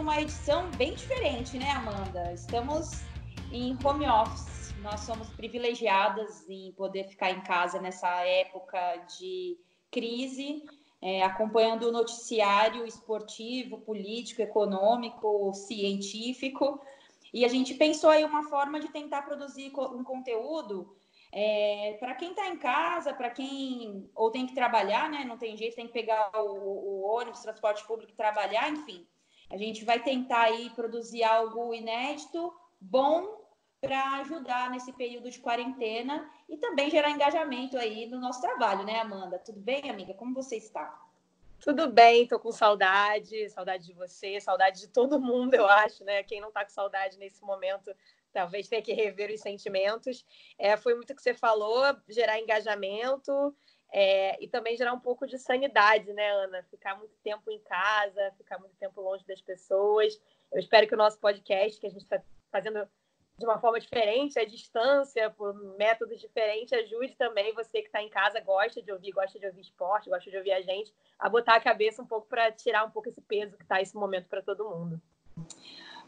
numa edição bem diferente, né, Amanda? Estamos em home office. Nós somos privilegiadas em poder ficar em casa nessa época de crise, é, acompanhando o noticiário esportivo, político, econômico, científico. E a gente pensou aí uma forma de tentar produzir um conteúdo é, para quem está em casa, para quem ou tem que trabalhar, né? Não tem jeito, tem que pegar o, o ônibus, transporte público, trabalhar, enfim. A gente vai tentar aí produzir algo inédito, bom, para ajudar nesse período de quarentena e também gerar engajamento aí no nosso trabalho, né, Amanda? Tudo bem, amiga? Como você está? Tudo bem, tô com saudade, saudade de você, saudade de todo mundo, eu acho, né? Quem não tá com saudade nesse momento talvez tenha que rever os sentimentos. É, foi muito o que você falou, gerar engajamento é, e também gerar um pouco de sanidade, né, Ana? Ficar muito tempo em casa, ficar muito tempo longe das pessoas. Eu espero que o nosso podcast, que a gente está fazendo de uma forma diferente, à distância, por métodos diferentes, ajude também você que está em casa, gosta de ouvir, gosta de ouvir esporte, gosta de ouvir a gente, a botar a cabeça um pouco para tirar um pouco esse peso que está esse momento para todo mundo.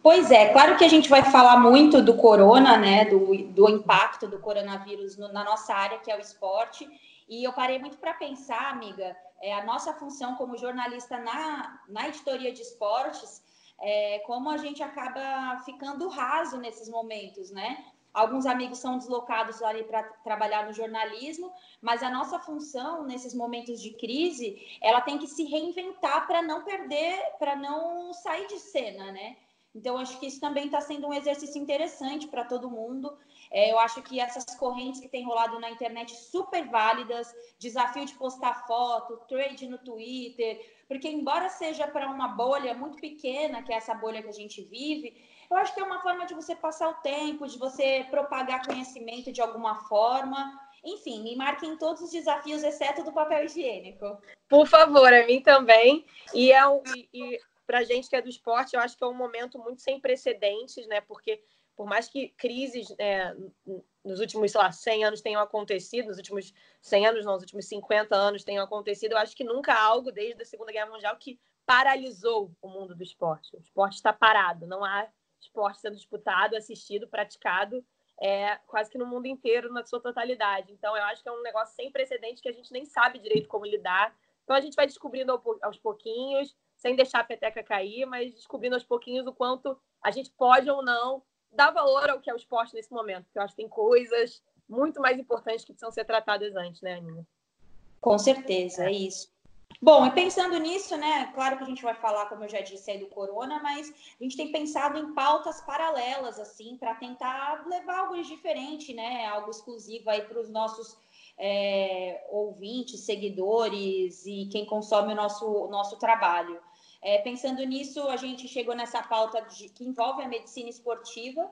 Pois é, claro que a gente vai falar muito do corona, né, do, do impacto do coronavírus no, na nossa área, que é o esporte, e eu parei muito para pensar, amiga, é, a nossa função como jornalista na, na editoria de esportes, é, como a gente acaba ficando raso nesses momentos, né? Alguns amigos são deslocados ali para trabalhar no jornalismo, mas a nossa função nesses momentos de crise, ela tem que se reinventar para não perder, para não sair de cena, né? Então, acho que isso também está sendo um exercício interessante para todo mundo. É, eu acho que essas correntes que têm rolado na internet super válidas, desafio de postar foto, trade no Twitter, porque embora seja para uma bolha muito pequena, que é essa bolha que a gente vive, eu acho que é uma forma de você passar o tempo, de você propagar conhecimento de alguma forma. Enfim, me marquem todos os desafios, exceto do papel higiênico. Por favor, a mim também. E, é um, e para a gente que é do esporte, eu acho que é um momento muito sem precedentes, né? Porque por mais que crises é, nos últimos, sei lá, 100 anos tenham acontecido, nos últimos 100 anos, não, nos últimos 50 anos tenham acontecido, eu acho que nunca há algo desde a Segunda Guerra Mundial que paralisou o mundo do esporte. O esporte está parado, não há esporte sendo disputado, assistido, praticado é, quase que no mundo inteiro, na sua totalidade. Então, eu acho que é um negócio sem precedente que a gente nem sabe direito como lidar. Então, a gente vai descobrindo aos pouquinhos, sem deixar a peteca cair, mas descobrindo aos pouquinhos o quanto a gente pode ou não dar valor ao que é o esporte nesse momento, porque eu acho que tem coisas muito mais importantes que precisam ser tratadas antes, né, Aninha? Com certeza, é isso. Bom, e pensando nisso, né? Claro que a gente vai falar, como eu já disse, aí do corona, mas a gente tem pensado em pautas paralelas, assim, para tentar levar algo diferente, né? Algo exclusivo aí para os nossos é, ouvintes, seguidores e quem consome o nosso, nosso trabalho. É, pensando nisso, a gente chegou nessa pauta de, que envolve a medicina esportiva,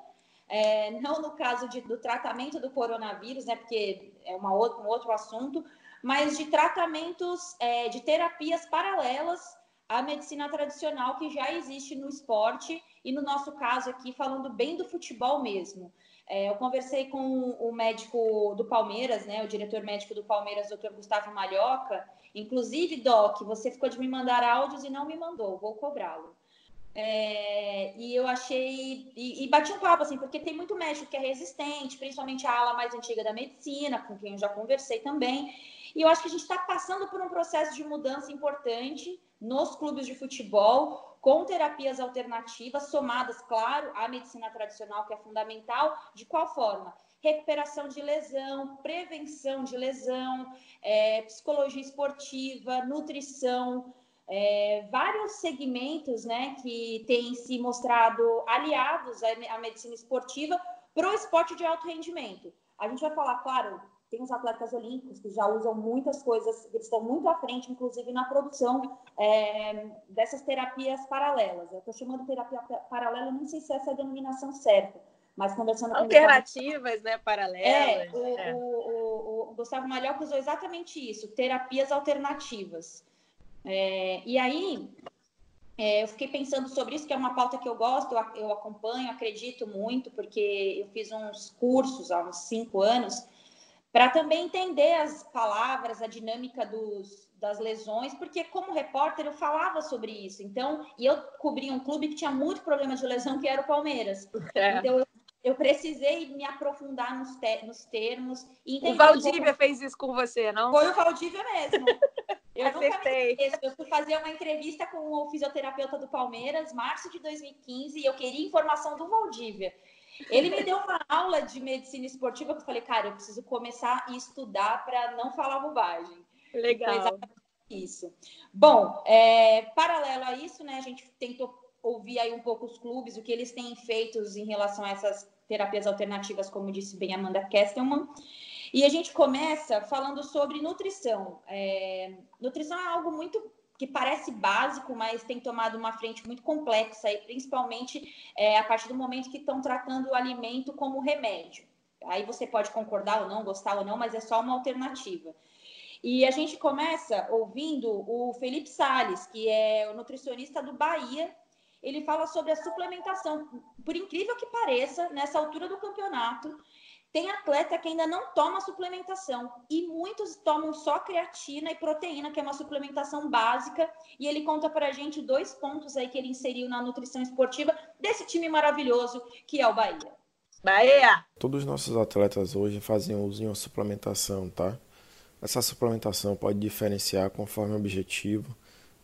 é, não no caso de, do tratamento do coronavírus, né, porque é uma um outro assunto, mas de tratamentos, é, de terapias paralelas à medicina tradicional que já existe no esporte e no nosso caso aqui, falando bem do futebol mesmo. É, eu conversei com o médico do Palmeiras, né, o diretor médico do Palmeiras, doutor Gustavo Malhoca, Inclusive, Doc, você ficou de me mandar áudios e não me mandou, vou cobrá-lo. É, e eu achei. E, e, bati um papo, assim, porque tem muito médico que é resistente, principalmente a ala mais antiga da medicina, com quem eu já conversei também. E eu acho que a gente está passando por um processo de mudança importante nos clubes de futebol, com terapias alternativas, somadas, claro, à medicina tradicional, que é fundamental. De qual forma? recuperação de lesão, prevenção de lesão, é, psicologia esportiva, nutrição, é, vários segmentos né, que têm se mostrado aliados à, medicina esportiva para o esporte de alto rendimento. A gente vai falar, claro, tem os atletas olímpicos que já usam muitas coisas, eles estão muito à frente, inclusive na produção é, dessas terapias paralelas. Eu estou chamando terapia paralela, não sei se essa é a denominação certa, mas conversando com Alternativas, né? Paralelas. É, o, é. O, o, o, Gustavo Malhoca usou exatamente isso, terapias alternativas. É, e aí, é, eu fiquei pensando sobre isso, que é uma pauta que eu gosto, eu, eu acompanho, acredito muito, porque eu fiz uns cursos há uns cinco anos para também entender as palavras, a dinâmica dos, das lesões, porque como repórter eu falava sobre isso. Então, e eu cobri um clube que tinha muito problema de lesão, que era o Palmeiras. É. Então, eu, eu, precisei me aprofundar nos, te, nos termos. o Valdívia como... fez isso com você, não? Foi o Valdívia mesmo. Eu Acertei. Eu fui fazer uma entrevista com o fisioterapeuta do Palmeiras, março de 2015, e eu queria informação do Valdívia. Ele me deu uma aula de medicina esportiva que eu falei, cara, eu preciso começar a estudar para não falar bobagem. Legal. Isso. Bom, é, paralelo a isso, né, a gente tentou ouvir aí um pouco os clubes, o que eles têm feito em relação a essas terapias alternativas, como disse bem Amanda Kestelman. E a gente começa falando sobre nutrição. É, nutrição é algo muito que parece básico, mas tem tomado uma frente muito complexa, e principalmente é, a partir do momento que estão tratando o alimento como remédio. Aí você pode concordar ou não, gostar ou não, mas é só uma alternativa. E a gente começa ouvindo o Felipe Sales, que é o nutricionista do Bahia. Ele fala sobre a suplementação. Por incrível que pareça, nessa altura do campeonato, tem atleta que ainda não toma suplementação e muitos tomam só creatina e proteína, que é uma suplementação básica. E ele conta para a gente dois pontos aí que ele inseriu na nutrição esportiva desse time maravilhoso que é o Bahia. Bahia! Todos os nossos atletas hoje fazem uso de uma suplementação, tá? Essa suplementação pode diferenciar conforme o objetivo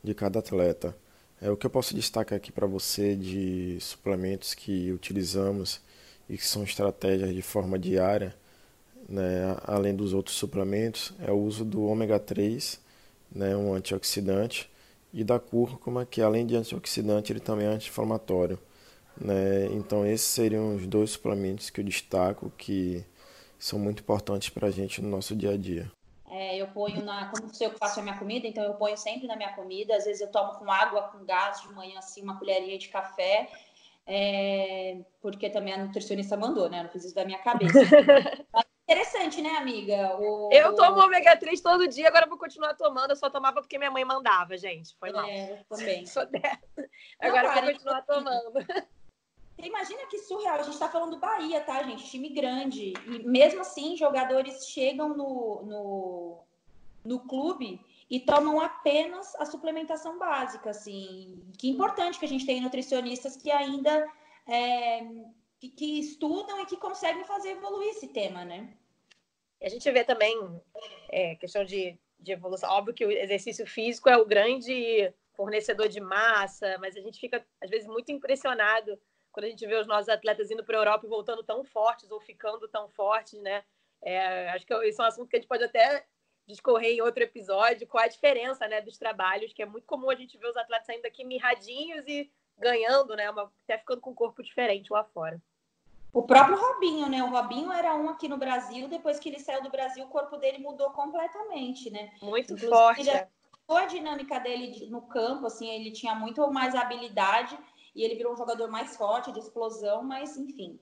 de cada atleta. É o que eu posso destacar aqui para você de suplementos que utilizamos e que são estratégias de forma diária, né, além dos outros suplementos, é o uso do ômega 3, né, um antioxidante, e da cúrcuma, que além de antioxidante, ele também é anti-inflamatório. Né? Então, esses seriam os dois suplementos que eu destaco que são muito importantes para a gente no nosso dia a dia. É, eu ponho na. Como eu faço a minha comida, então eu ponho sempre na minha comida. Às vezes eu tomo com água, com gás de manhã, assim, uma colherinha de café é, porque também a nutricionista mandou, né? Eu não fiz isso da minha cabeça. interessante, né, amiga? O, eu tomo ômega 3 todo dia, agora vou continuar tomando. Eu só tomava porque minha mãe mandava, gente. Foi mal. É, também. Sou dessa. Agora não, cara, vou continuar tomando. Imagina que surreal. A gente tá falando do Bahia, tá, gente? Time grande. E mesmo assim, jogadores chegam no, no, no clube e tomam apenas a suplementação básica, assim. Que importante que a gente tem nutricionistas que ainda é, que, que, estudam e que conseguem fazer evoluir esse tema, né? A gente vê também é, questão de, de evolução. Óbvio que o exercício físico é o grande fornecedor de massa, mas a gente fica às vezes muito impressionado quando a gente vê os nossos atletas indo para a Europa e voltando tão fortes ou ficando tão fortes, né? É, acho que isso é um assunto que a gente pode até discorrer em outro episódio qual a diferença né, dos trabalhos, que é muito comum a gente ver os atletas saindo daqui mirradinhos e ganhando, né? Uma, até ficando com um corpo diferente lá fora. O próprio Robinho, né? O Robinho era um aqui no Brasil, depois que ele saiu do Brasil, o corpo dele mudou completamente, né? Muito Inclusive, forte. Ele, a dinâmica dele no campo, assim, ele tinha muito mais habilidade e ele virou um jogador mais forte, de explosão, mas enfim.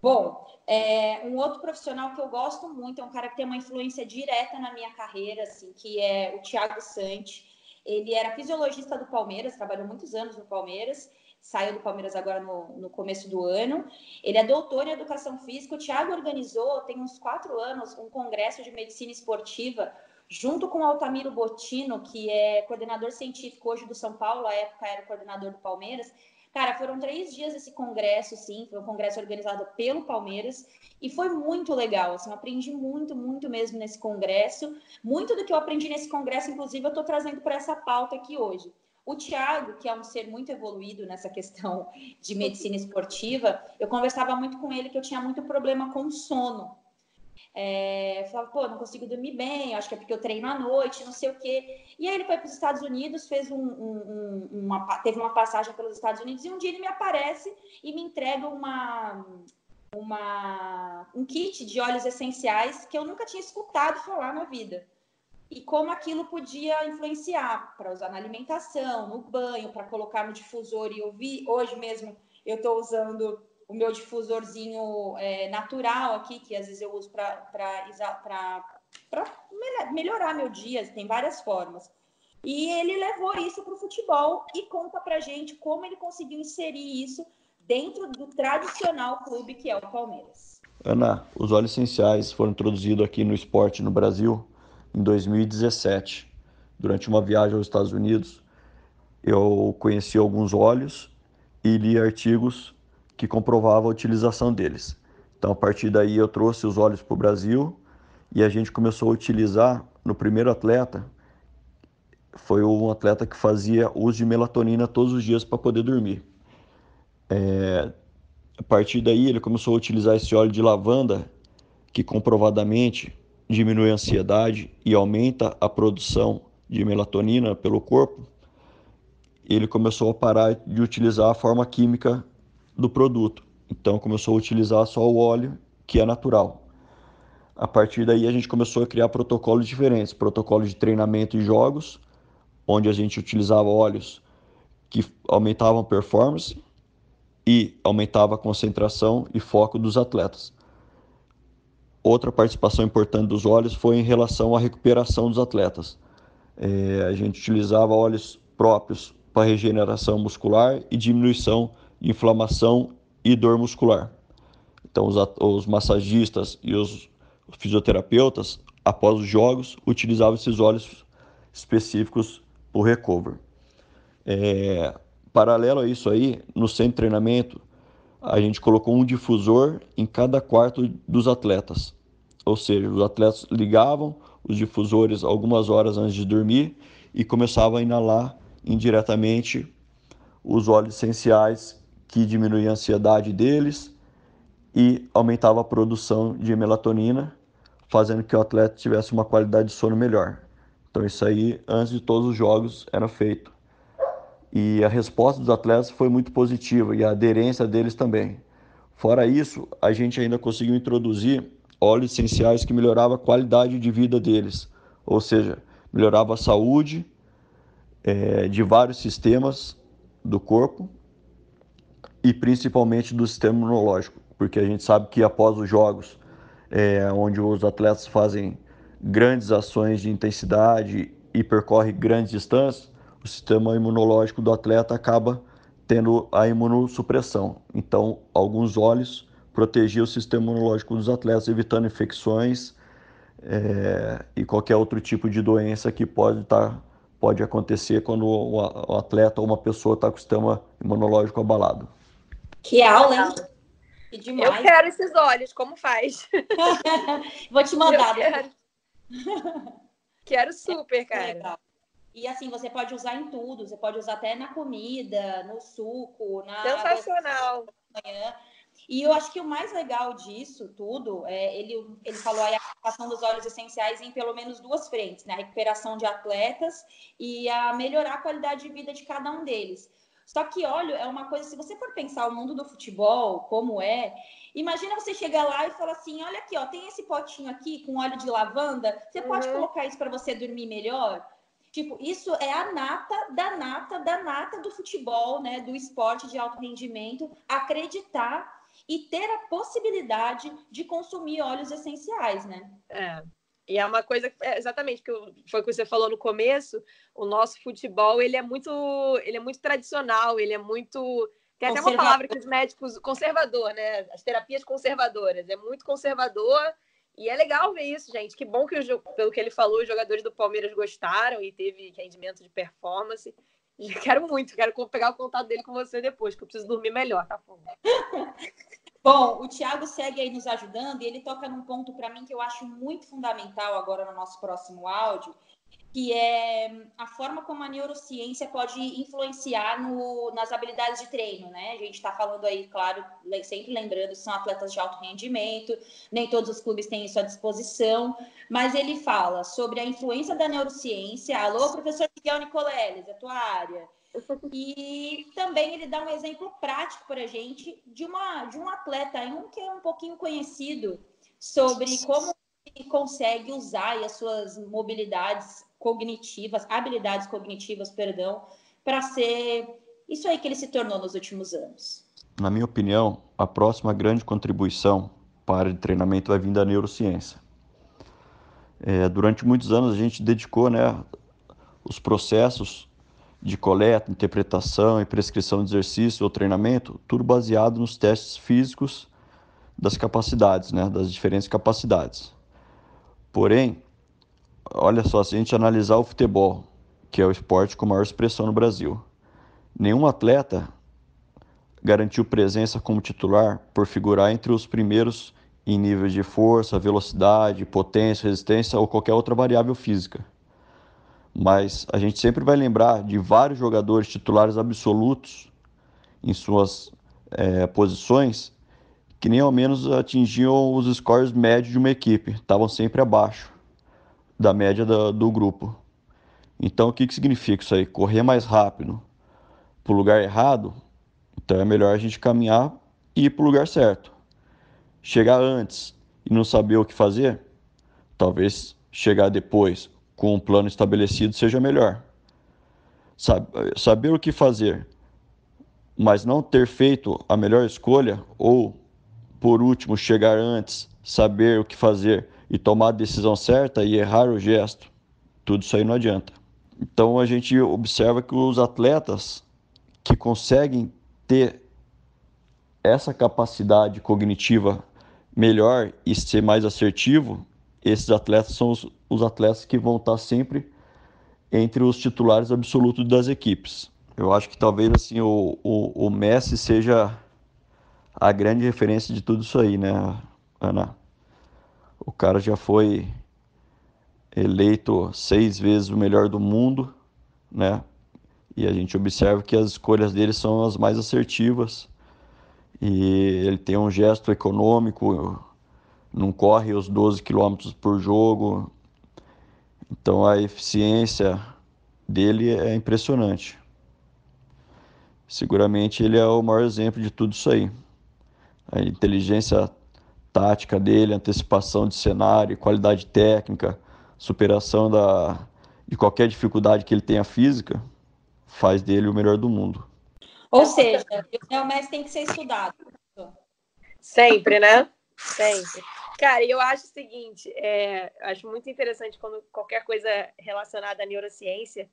Bom, é, um outro profissional que eu gosto muito, é um cara que tem uma influência direta na minha carreira, assim, que é o Thiago Sante. Ele era fisiologista do Palmeiras, trabalhou muitos anos no Palmeiras, saiu do Palmeiras agora no, no começo do ano. Ele é doutor em educação física. O Thiago organizou, tem uns quatro anos, um congresso de medicina esportiva junto com o Altamiro Botino, que é coordenador científico hoje do São Paulo, à época era coordenador do Palmeiras. Cara, foram três dias esse congresso, sim, foi um congresso organizado pelo Palmeiras e foi muito legal, assim, aprendi muito, muito mesmo nesse congresso. Muito do que eu aprendi nesse congresso, inclusive, eu estou trazendo para essa pauta aqui hoje. O Tiago, que é um ser muito evoluído nessa questão de medicina esportiva, eu conversava muito com ele que eu tinha muito problema com sono. É, falava, pô, não consigo dormir bem, acho que é porque eu treino à noite, não sei o quê. E aí ele foi para os Estados Unidos, fez um, um, uma, teve uma passagem pelos Estados Unidos, e um dia ele me aparece e me entrega uma, uma, um kit de óleos essenciais que eu nunca tinha escutado falar na vida. E como aquilo podia influenciar para usar na alimentação, no banho, para colocar no difusor. E eu vi, hoje mesmo, eu estou usando o meu difusorzinho é, natural aqui, que às vezes eu uso para melhorar meu dia, tem várias formas. E ele levou isso para o futebol e conta para gente como ele conseguiu inserir isso dentro do tradicional clube que é o Palmeiras. Ana, os óleos essenciais foram introduzidos aqui no esporte no Brasil em 2017. Durante uma viagem aos Estados Unidos, eu conheci alguns óleos e li artigos que comprovavam a utilização deles. Então, a partir daí, eu trouxe os óleos para o Brasil e a gente começou a utilizar no primeiro atleta. Foi um atleta que fazia uso de melatonina todos os dias para poder dormir. É, a partir daí, ele começou a utilizar esse óleo de lavanda, que comprovadamente diminui a ansiedade e aumenta a produção de melatonina pelo corpo. Ele começou a parar de utilizar a forma química do produto. Então, começou a utilizar só o óleo, que é natural. A partir daí, a gente começou a criar protocolos diferentes protocolos de treinamento e jogos, onde a gente utilizava óleos que aumentavam performance e aumentava a concentração e foco dos atletas. Outra participação importante dos óleos foi em relação à recuperação dos atletas. É, a gente utilizava óleos próprios para regeneração muscular e diminuição inflamação e dor muscular. Então, os, os massagistas e os, fisioterapeutas, após os jogos, utilizavam esses óleos específicos para o recover. É, Paralelo a isso aí, no centro de treinamento, a gente colocou um difusor em cada quarto dos atletas. Ou seja, os atletas ligavam os difusores algumas horas antes de dormir e começavam a inalar indiretamente os óleos essenciais que diminuíam a ansiedade deles e aumentava a produção de melatonina, fazendo que o atleta tivesse uma qualidade de sono melhor. Então isso aí, antes de todos os jogos, era feito e a resposta dos atletas foi muito positiva e a aderência deles também. Fora isso, a gente ainda conseguiu introduzir óleos essenciais que melhoravam a qualidade de vida deles, ou seja, melhorava a saúde é, de vários sistemas do corpo e principalmente do sistema imunológico, porque a gente sabe que após os jogos, é, onde os atletas fazem grandes ações de intensidade e percorrem grandes distâncias, o sistema imunológico do atleta acaba tendo a imunossupressão. Então, alguns óleos protegiam o sistema imunológico dos atletas, evitando infecções é, e qualquer outro tipo de doença que pode estar tá, pode acontecer quando o atleta ou uma pessoa está com o sistema imunológico abalado. Que aula, hein? Que demais. Eu quero esses olhos, como faz? Vou te mandar. Eu quero. quero super, cara. E assim, você pode usar em tudo, você pode usar até na comida, no suco, na. Sensacional. E eu acho que o mais legal disso tudo, é, ele, ele falou aí a aplicação dos óleos essenciais em pelo menos duas frentes, né? A recuperação de atletas e a melhorar a qualidade de vida de cada um deles. Só que óleo é uma coisa, se você for pensar o mundo do futebol, como é, imagina você chegar lá e falar assim: olha aqui, ó, tem esse potinho aqui com óleo de lavanda, você uhum. pode colocar isso para você dormir melhor? Tipo, isso é a nata da nata da nata do futebol, né, do esporte de alto rendimento, acreditar e ter a possibilidade de consumir óleos essenciais, né? É. E é uma coisa é, exatamente que foi o que você falou no começo, o nosso futebol, ele é muito, ele é muito tradicional, ele é muito tem até uma palavra que os médicos conservador, né? As terapias conservadoras, é muito conservador e é legal ver isso, gente. Que bom que, pelo que ele falou, os jogadores do Palmeiras gostaram e teve rendimento de performance. E quero muito, quero pegar o contato dele com você depois, que eu preciso dormir melhor, tá bom? Bom, o Thiago segue aí nos ajudando e ele toca num ponto para mim que eu acho muito fundamental agora no nosso próximo áudio, que é a forma como a neurociência pode influenciar no, nas habilidades de treino, né? A gente está falando aí, claro, sempre lembrando, são atletas de alto rendimento, nem todos os clubes têm isso à disposição, mas ele fala sobre a influência da neurociência. Alô, professor Miguel Nicoleles, é tua área. E também ele dá um exemplo prático para a gente de, uma, de um atleta, um que é um pouquinho conhecido, sobre como ele consegue usar as suas mobilidades cognitivas, habilidades cognitivas, perdão, para ser isso aí que ele se tornou nos últimos anos. Na minha opinião, a próxima grande contribuição para de treinamento vai vir da neurociência. É, durante muitos anos a gente dedicou né, os processos de coleta, interpretação e prescrição de exercício ou treinamento, tudo baseado nos testes físicos das capacidades, né, das diferentes capacidades. Porém, olha só, se a gente analisar o futebol, que é o esporte com maior expressão no Brasil, nenhum atleta garantiu presença como titular por figurar entre os primeiros em nível de força, velocidade, potência, resistência ou qualquer outra variável física. Mas a gente sempre vai lembrar de vários jogadores titulares absolutos em suas é, posições que nem ao menos atingiam os scores médios de uma equipe, estavam sempre abaixo da média do, do grupo. Então, o que, que significa isso aí? Correr mais rápido para o lugar errado, então é melhor a gente caminhar e ir para o lugar certo. Chegar antes e não saber o que fazer, talvez chegar depois com um plano estabelecido seja melhor. Saber o que fazer, mas não ter feito a melhor escolha, ou, por último, chegar antes, saber o que fazer e tomar a decisão certa e errar o gesto, tudo isso aí não adianta. Então a gente observa que os atletas que conseguem ter essa capacidade cognitiva melhor e ser mais assertivo, esses atletas são os, os atletas que vão estar sempre entre os titulares absolutos das equipes. Eu acho que talvez assim o, o, o Messi seja a grande referência de tudo isso aí, né, Ana? O cara já foi eleito seis vezes o melhor do mundo, né? E a gente observa que as escolhas dele são as mais assertivas. E ele tem um gesto econômico, não corre os 12 quilômetros por jogo. Então a eficiência dele é impressionante. Seguramente ele é o maior exemplo de tudo isso aí. A inteligência tática dele, antecipação de cenário, qualidade técnica, superação da, de qualquer dificuldade que ele tenha física, faz dele o melhor do mundo. Ou seja, o Messi tem que ser estudado. Sempre, né? Sempre. Cara, eu acho o seguinte, é, acho muito interessante quando qualquer coisa relacionada à neurociência,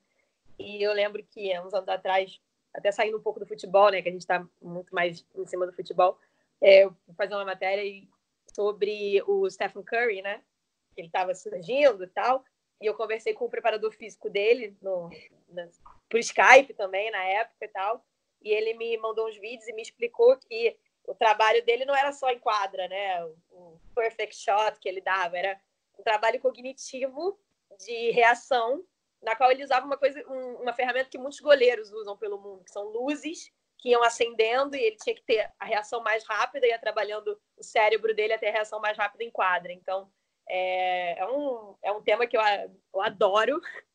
e eu lembro que uns anos atrás, até saindo um pouco do futebol, né, que a gente está muito mais em cima do futebol, é, eu fui fazer uma matéria sobre o Stephen Curry, né, ele estava surgindo e tal, e eu conversei com o preparador físico dele no, no, por Skype também na época e tal. E ele me mandou uns vídeos e me explicou que o trabalho dele não era só em quadra, né? O, perfect shot que ele dava era um trabalho cognitivo de reação, na qual ele usava uma coisa, um, uma ferramenta que muitos goleiros usam pelo mundo, que são luzes que iam acendendo e ele tinha que ter a reação mais rápida, ia trabalhando o cérebro dele até a reação mais rápida em quadra. Então, é, é, um, é um tema que eu, eu adoro,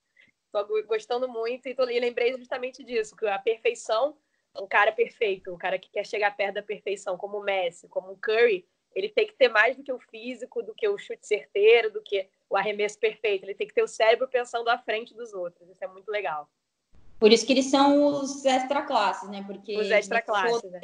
estou gostando muito e, tô, e lembrei justamente disso, que a perfeição, um cara perfeito, um cara que quer chegar perto da perfeição, como o Messi, como o Curry, ele tem que ter mais do que o físico, do que o chute certeiro, do que o arremesso perfeito. Ele tem que ter o cérebro pensando à frente dos outros. Isso é muito legal. Por isso que eles são os extra classes, né? Porque os extra classes. Né?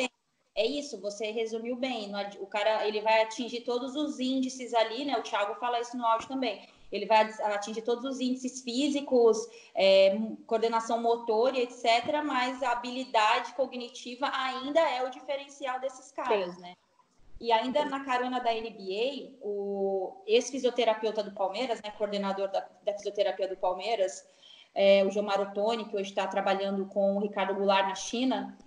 é isso, você resumiu bem. O cara ele vai atingir todos os índices ali, né? O Thiago fala isso no áudio também. Ele vai atingir todos os índices físicos, é, coordenação motora, etc. Mas a habilidade cognitiva ainda é o diferencial desses caras, Sim. né? E ainda na carona da NBA, o ex-fisioterapeuta do Palmeiras, né, coordenador da, da fisioterapia do Palmeiras, é, o João Marotoni, que hoje está trabalhando com o Ricardo Goulart na China,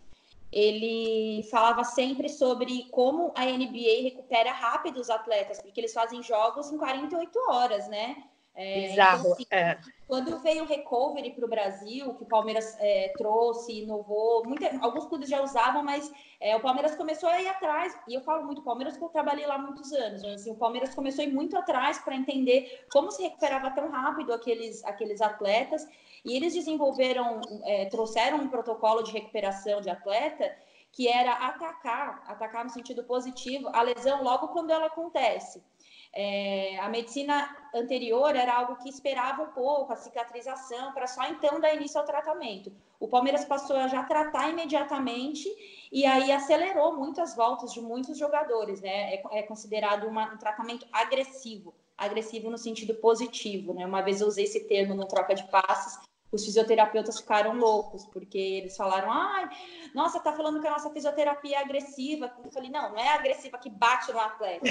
ele falava sempre sobre como a NBA recupera rápido os atletas, porque eles fazem jogos em 48 horas, né? É, Bizarro, então, assim, é. Quando veio o recovery para o Brasil, que o Palmeiras é, trouxe, inovou, muita, alguns clubes já usavam, mas é, o Palmeiras começou a ir atrás, e eu falo muito Palmeiras porque eu trabalhei lá muitos anos, mas assim, o Palmeiras começou a ir muito atrás para entender como se recuperava tão rápido aqueles, aqueles atletas, e eles desenvolveram, é, trouxeram um protocolo de recuperação de atleta que era atacar, atacar no sentido positivo, a lesão logo quando ela acontece. É, a medicina anterior era algo que esperava um pouco, a cicatrização, para só então dar início ao tratamento. O Palmeiras passou a já tratar imediatamente e aí acelerou muitas voltas de muitos jogadores, né? É, é considerado uma, um tratamento agressivo, agressivo no sentido positivo, né? Uma vez eu usei esse termo no troca de passes os fisioterapeutas ficaram loucos, porque eles falaram: ai, nossa, tá falando que a nossa fisioterapia é agressiva. Eu falei: não, não é agressiva que bate no atleta.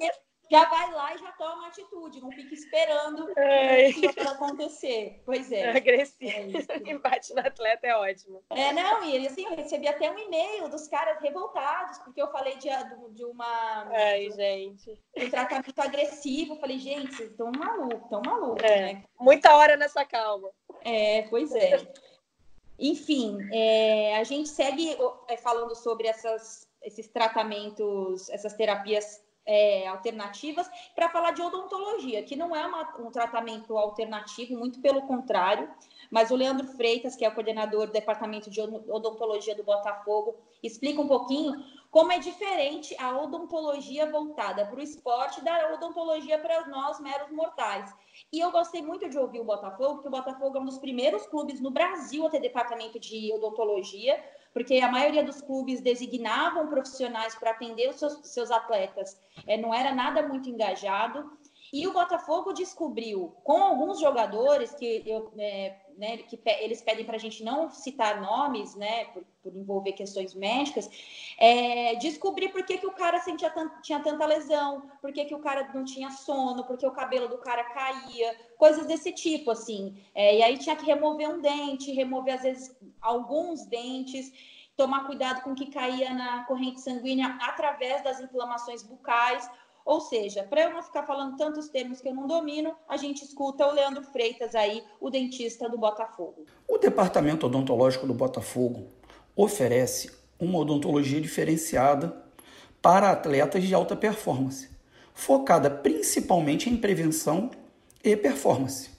É já vai lá e já toma uma atitude, não fica esperando o acontecer. Pois é. é agressivo. É Embate no atleta é ótimo. É, não, e assim, eu recebi até um e-mail dos caras revoltados, porque eu falei de, de uma. Ai, de, gente. Um tratamento agressivo. Eu falei, gente, vocês estão malucos, estão malucos, é. né? Muita hora nessa calma. É, pois é. Enfim, é, a gente segue é, falando sobre essas, esses tratamentos, essas terapias é, alternativas para falar de odontologia, que não é uma, um tratamento alternativo, muito pelo contrário. Mas o Leandro Freitas, que é o coordenador do Departamento de Odontologia do Botafogo, explica um pouquinho como é diferente a odontologia voltada para o esporte da odontologia para nós meros mortais. E eu gostei muito de ouvir o Botafogo, porque o Botafogo é um dos primeiros clubes no Brasil a ter departamento de odontologia porque a maioria dos clubes designavam profissionais para atender os seus, seus atletas, é, não era nada muito engajado. E o Botafogo descobriu, com alguns jogadores que, eu, é, né, que pe eles pedem para a gente não citar nomes, né, por, por envolver questões médicas, é, descobrir por que, que o cara sentia tinha tanta lesão, por que, que o cara não tinha sono, por que o cabelo do cara caía, coisas desse tipo, assim. É, e aí tinha que remover um dente, remover, às vezes, alguns dentes tomar cuidado com o que caía na corrente sanguínea através das inflamações bucais ou seja, para eu não ficar falando tantos termos que eu não domino, a gente escuta o Leandro Freitas aí, o dentista do Botafogo. O Departamento Odontológico do Botafogo oferece uma odontologia diferenciada para atletas de alta performance, focada principalmente em prevenção e performance.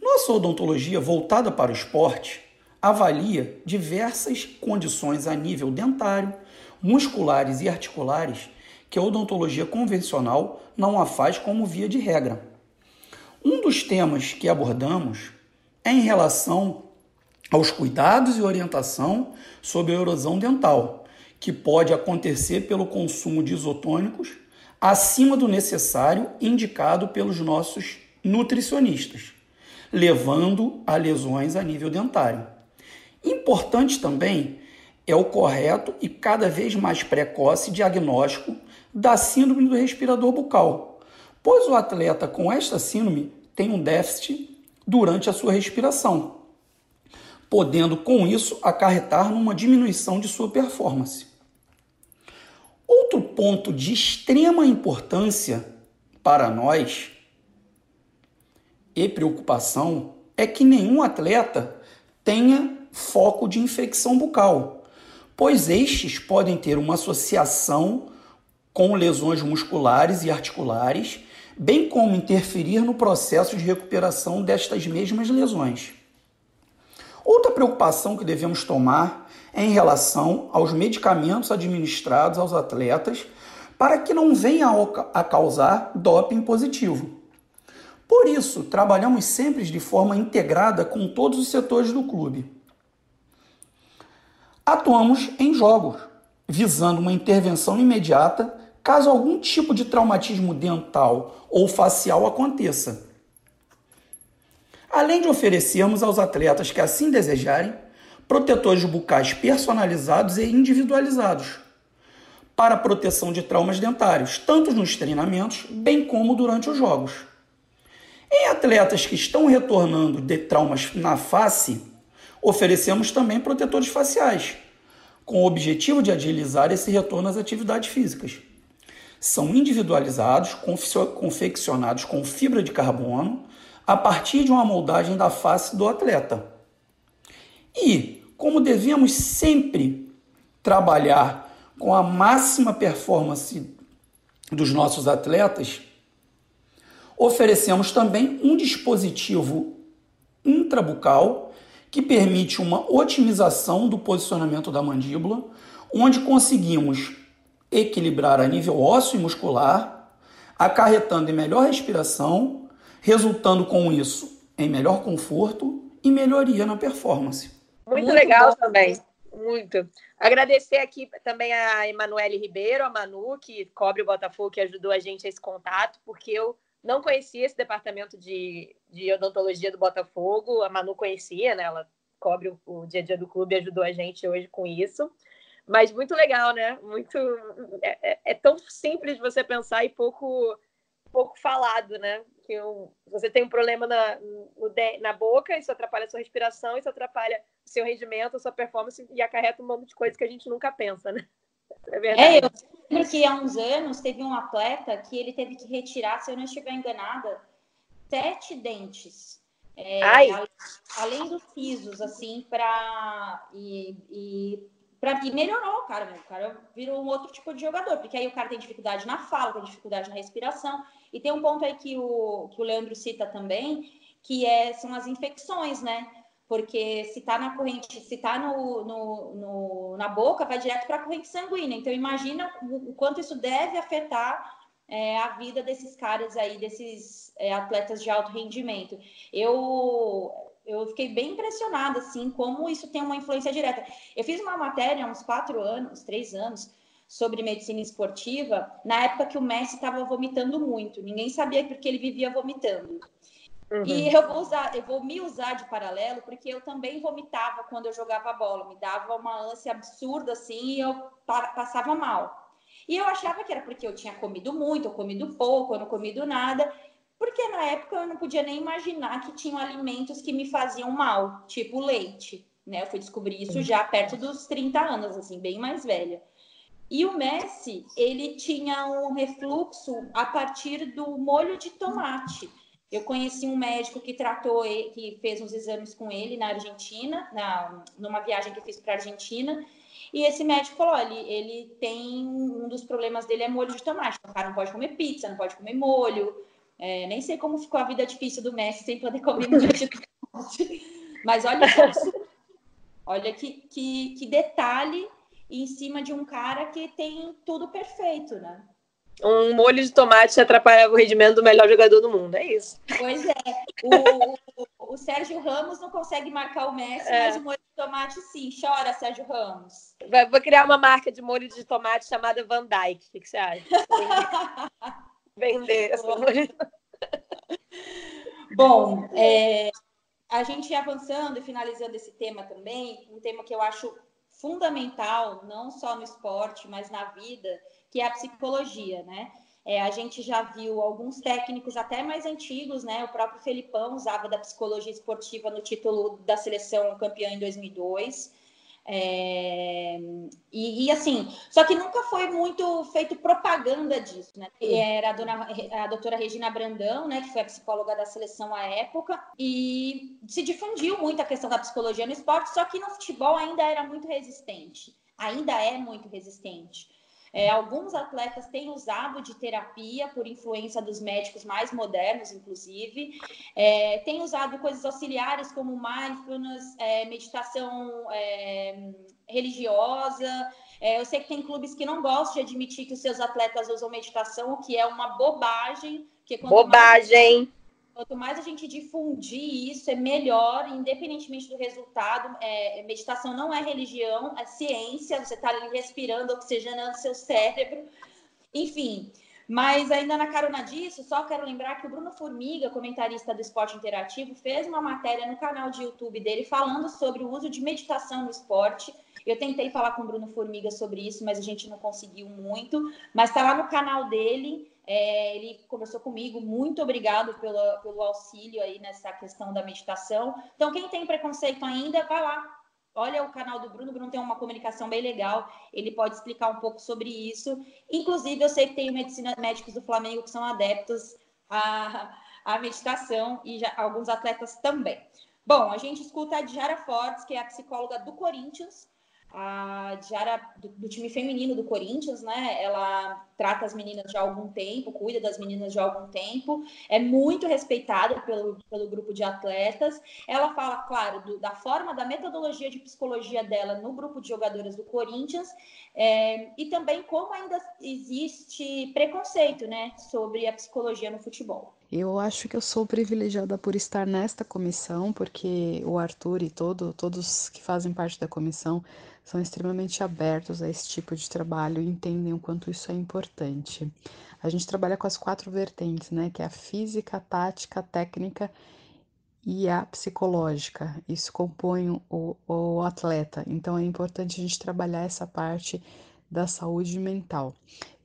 Nossa odontologia voltada para o esporte avalia diversas condições a nível dentário, musculares e articulares que a odontologia convencional não a faz como via de regra. Um dos temas que abordamos é em relação aos cuidados e orientação sobre a erosão dental, que pode acontecer pelo consumo de isotônicos acima do necessário indicado pelos nossos nutricionistas, levando a lesões a nível dentário. Importante também é o correto e cada vez mais precoce diagnóstico da síndrome do respirador bucal, pois o atleta com esta síndrome tem um déficit durante a sua respiração, podendo com isso acarretar numa diminuição de sua performance. Outro ponto de extrema importância para nós e preocupação é que nenhum atleta tenha foco de infecção bucal, pois estes podem ter uma associação com lesões musculares e articulares, bem como interferir no processo de recuperação destas mesmas lesões. Outra preocupação que devemos tomar é em relação aos medicamentos administrados aos atletas para que não venha a causar doping positivo. Por isso, trabalhamos sempre de forma integrada com todos os setores do clube. Atuamos em jogos, visando uma intervenção imediata caso algum tipo de traumatismo dental ou facial aconteça. Além de oferecermos aos atletas que assim desejarem protetores bucais personalizados e individualizados para proteção de traumas dentários, tanto nos treinamentos, bem como durante os jogos. Em atletas que estão retornando de traumas na face, oferecemos também protetores faciais, com o objetivo de agilizar esse retorno às atividades físicas são individualizados, confeccionados com fibra de carbono, a partir de uma moldagem da face do atleta. E, como devemos sempre trabalhar com a máxima performance dos nossos atletas, oferecemos também um dispositivo intrabucal que permite uma otimização do posicionamento da mandíbula, onde conseguimos equilibrar a nível ósseo e muscular, acarretando em melhor respiração, resultando com isso em melhor conforto e melhoria na performance. Muito, Muito legal bom. também. Muito. Agradecer aqui também a Emanuele Ribeiro, a Manu, que cobre o Botafogo, que ajudou a gente a esse contato, porque eu não conhecia esse departamento de, de odontologia do Botafogo, a Manu conhecia, né? Ela cobre o, o dia a dia do clube e ajudou a gente hoje com isso. Mas muito legal, né? Muito é, é, é tão simples você pensar e pouco pouco falado, né? Que um, você tem um problema na, no, na boca, isso atrapalha a sua respiração, isso atrapalha o seu rendimento, a sua performance e acarreta um monte de coisas que a gente nunca pensa, né? É verdade. É, eu lembro que há uns anos teve um atleta que ele teve que retirar, se eu não estiver enganada, sete dentes. É, além, além dos pisos, assim, para. E, e, pra, e melhorou, cara. O cara virou um outro tipo de jogador, porque aí o cara tem dificuldade na fala, tem dificuldade na respiração. E tem um ponto aí que o, que o Leandro cita também, que é, são as infecções, né? Porque se está na corrente, se está no, no, no, na boca, vai direto para a corrente sanguínea. Então, imagina o, o quanto isso deve afetar é, a vida desses caras aí, desses é, atletas de alto rendimento. Eu, eu fiquei bem impressionada, assim, como isso tem uma influência direta. Eu fiz uma matéria há uns quatro anos, três anos, sobre medicina esportiva, na época que o Messi estava vomitando muito. Ninguém sabia porque ele vivia vomitando. Uhum. E eu vou usar, eu vou me usar de paralelo, porque eu também vomitava quando eu jogava bola, me dava uma ânsia absurda assim e eu passava mal. E eu achava que era porque eu tinha comido muito, ou comido pouco, ou não comido nada, porque na época eu não podia nem imaginar que tinham alimentos que me faziam mal, tipo leite, né? Eu fui descobrir isso já perto dos 30 anos, assim, bem mais velha. E o Messi, ele tinha um refluxo a partir do molho de tomate. Eu conheci um médico que tratou, que fez uns exames com ele na Argentina, na, numa viagem que eu fiz para a Argentina. E esse médico falou: ele, ele tem um dos problemas dele é molho de tomate. O cara não pode comer pizza, não pode comer molho. É, nem sei como ficou a vida difícil do Messi sem poder comer molho de tomate. Mas olha só, olha que, que, que detalhe em cima de um cara que tem tudo perfeito, né? um molho de tomate atrapalha o rendimento do melhor jogador do mundo. É isso. Pois é. O, o, o Sérgio Ramos não consegue marcar o Messi, é. mas o molho de tomate sim. Chora, Sérgio Ramos. Vou criar uma marca de molho de tomate chamada Van Dyke. O que, que você acha? Vender essa. Bom, é, a gente avançando e finalizando esse tema também, um tema que eu acho fundamental, não só no esporte, mas na vida, que é a psicologia, né? É, a gente já viu alguns técnicos até mais antigos, né? O próprio Felipão usava da psicologia esportiva no título da seleção campeã em 2002. É, e, e, assim, só que nunca foi muito feito propaganda disso, né? Era a, dona, a doutora Regina Brandão, né, que foi a psicóloga da seleção à época, e se difundiu muito a questão da psicologia no esporte, só que no futebol ainda era muito resistente, ainda é muito resistente. É, alguns atletas têm usado de terapia por influência dos médicos mais modernos, inclusive. É, têm usado coisas auxiliares como mindfulness, é, meditação é, religiosa. É, eu sei que tem clubes que não gostam de admitir que os seus atletas usam meditação, o que é uma bobagem. Bobagem! Quanto mais a gente difundir isso, é melhor, independentemente do resultado. É, meditação não é religião, é ciência. Você está ali respirando, oxigenando seu cérebro. Enfim, mas ainda na carona disso, só quero lembrar que o Bruno Formiga, comentarista do Esporte Interativo, fez uma matéria no canal de YouTube dele falando sobre o uso de meditação no esporte. Eu tentei falar com o Bruno Formiga sobre isso, mas a gente não conseguiu muito. Mas está lá no canal dele. É, ele conversou comigo, muito obrigado pelo, auxílio aí nessa questão da meditação. Então, quem tem preconceito ainda, vai lá, olha o canal do Bruno, o Bruno tem uma comunicação bem legal, ele pode explicar um pouco sobre isso. Inclusive, eu sei que tem medicina, médicos do Flamengo que são adeptos à, à meditação e já, alguns atletas também. Bom, a gente escuta a Diara Fortes, que é a psicóloga do Corinthians, a Diara do, do, time feminino do Corinthians, né? Ela trata as meninas de algum tempo, cuida das meninas de algum tempo, é muito respeitada pelo, pelo grupo de atletas. Ela fala, claro, do, da forma, da metodologia de psicologia dela no grupo de jogadoras do Corinthians é, e também como ainda existe preconceito, né, sobre a psicologia no futebol. Eu acho que eu sou privilegiada por estar nesta comissão, porque o Arthur e todo, todos que fazem parte da comissão são extremamente abertos a esse tipo de trabalho e entendem o quanto isso é importante. A gente trabalha com as quatro vertentes, né? Que é a física, a tática, a técnica e a psicológica. Isso compõe o, o atleta. Então é importante a gente trabalhar essa parte da saúde mental.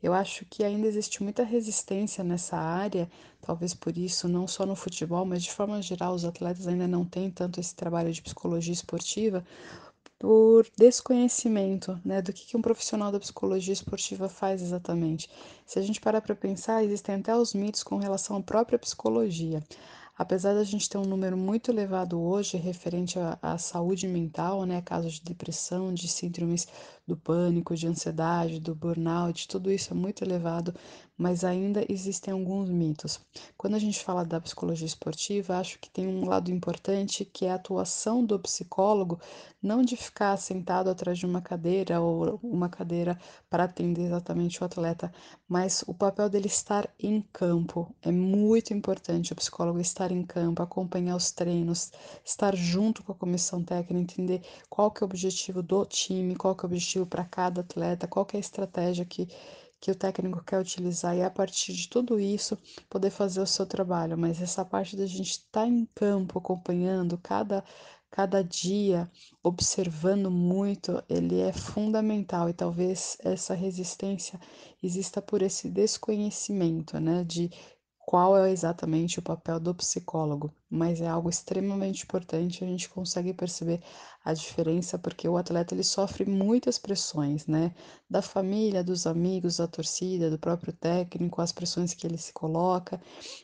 Eu acho que ainda existe muita resistência nessa área, talvez por isso, não só no futebol, mas de forma geral, os atletas ainda não têm tanto esse trabalho de psicologia esportiva, por desconhecimento né, do que, que um profissional da psicologia esportiva faz exatamente. Se a gente parar para pensar, existem até os mitos com relação à própria psicologia. Apesar da gente ter um número muito elevado hoje referente à, à saúde mental, né, casos de depressão, de síndromes do pânico, de ansiedade, do burnout, tudo isso é muito elevado, mas ainda existem alguns mitos. Quando a gente fala da psicologia esportiva, acho que tem um lado importante que é a atuação do psicólogo, não de ficar sentado atrás de uma cadeira ou uma cadeira para atender exatamente o atleta, mas o papel dele estar em campo. É muito importante o psicólogo estar em campo, acompanhar os treinos, estar junto com a comissão técnica, entender qual que é o objetivo do time, qual que é o objetivo para cada atleta, qual é a estratégia que que o técnico quer utilizar e a partir de tudo isso poder fazer o seu trabalho. Mas essa parte da gente estar tá em campo acompanhando cada cada dia, observando muito, ele é fundamental e talvez essa resistência exista por esse desconhecimento, né, de qual é exatamente o papel do psicólogo, mas é algo extremamente importante, a gente consegue perceber a diferença porque o atleta ele sofre muitas pressões, né, da família, dos amigos, da torcida, do próprio técnico, as pressões que ele se coloca,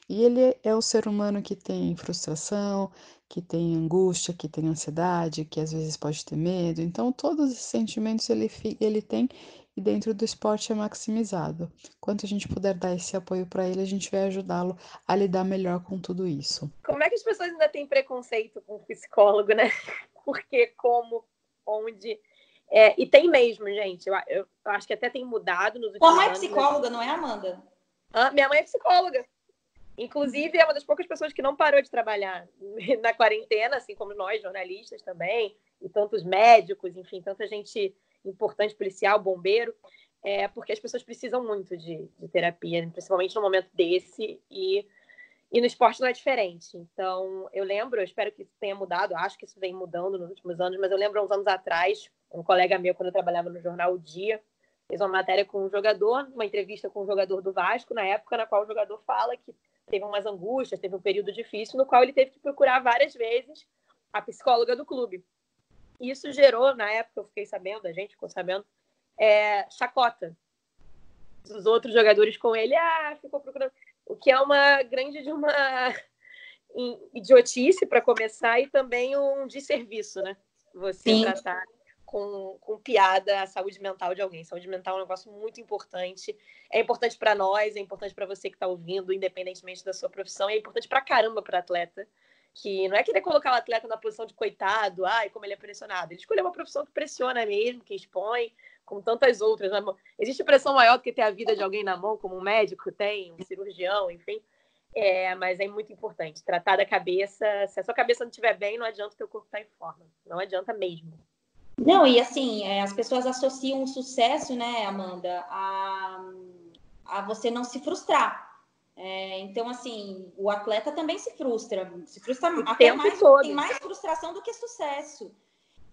e ele é o ser humano que tem frustração, que tem angústia, que tem ansiedade, que às vezes pode ter medo, então todos esses sentimentos ele, ele tem e dentro do esporte é maximizado. Quanto a gente puder dar esse apoio para ele, a gente vai ajudá-lo a lidar melhor com tudo isso. Como é que as pessoas ainda têm preconceito com o psicólogo, né? Porque, como, onde. É, e tem mesmo, gente. Eu, eu, eu, acho que até tem mudado nos últimos anos. Sua mãe é psicóloga, não é, Amanda? Ah, minha mãe é psicóloga. Inclusive, é uma das poucas pessoas que não parou de trabalhar na quarentena, assim como nós, jornalistas também, e tantos médicos, enfim, tanta gente importante, policial, bombeiro, é porque as pessoas precisam muito de, de terapia, principalmente no momento desse, e, e no esporte não é diferente. Então, eu lembro, eu espero que isso tenha mudado, acho que isso vem mudando nos últimos anos, mas eu lembro uns anos atrás, um colega meu, quando eu trabalhava no jornal O Dia, fez uma matéria com um jogador, uma entrevista com um jogador do Vasco, na época na qual o jogador fala que teve umas angústias, teve um período difícil, no qual ele teve que procurar várias vezes a psicóloga do clube. Isso gerou, na época, eu fiquei sabendo, a gente ficou sabendo, é, chacota. Os outros jogadores com ele, ah, ficou procurando. O que é uma grande de uma idiotice para começar e também um desserviço, né? Você Sim. tratar com, com piada a saúde mental de alguém. Saúde mental é um negócio muito importante. É importante para nós, é importante para você que está ouvindo, independentemente da sua profissão, e é importante para caramba para atleta que não é querer colocar o atleta na posição de coitado, ai, como ele é pressionado. Ele escolheu uma profissão que pressiona mesmo, que expõe, como tantas outras. Né? Existe pressão maior do que ter a vida de alguém na mão, como um médico tem, um cirurgião, enfim. É, mas é muito importante tratar da cabeça. Se a sua cabeça não estiver bem, não adianta o teu corpo estar tá em forma. Não adianta mesmo. Não, e assim, é, as pessoas associam o sucesso, né, Amanda, a, a você não se frustrar. É, então, assim, o atleta também se frustra, se frustra o até mais, todo. tem mais frustração do que sucesso.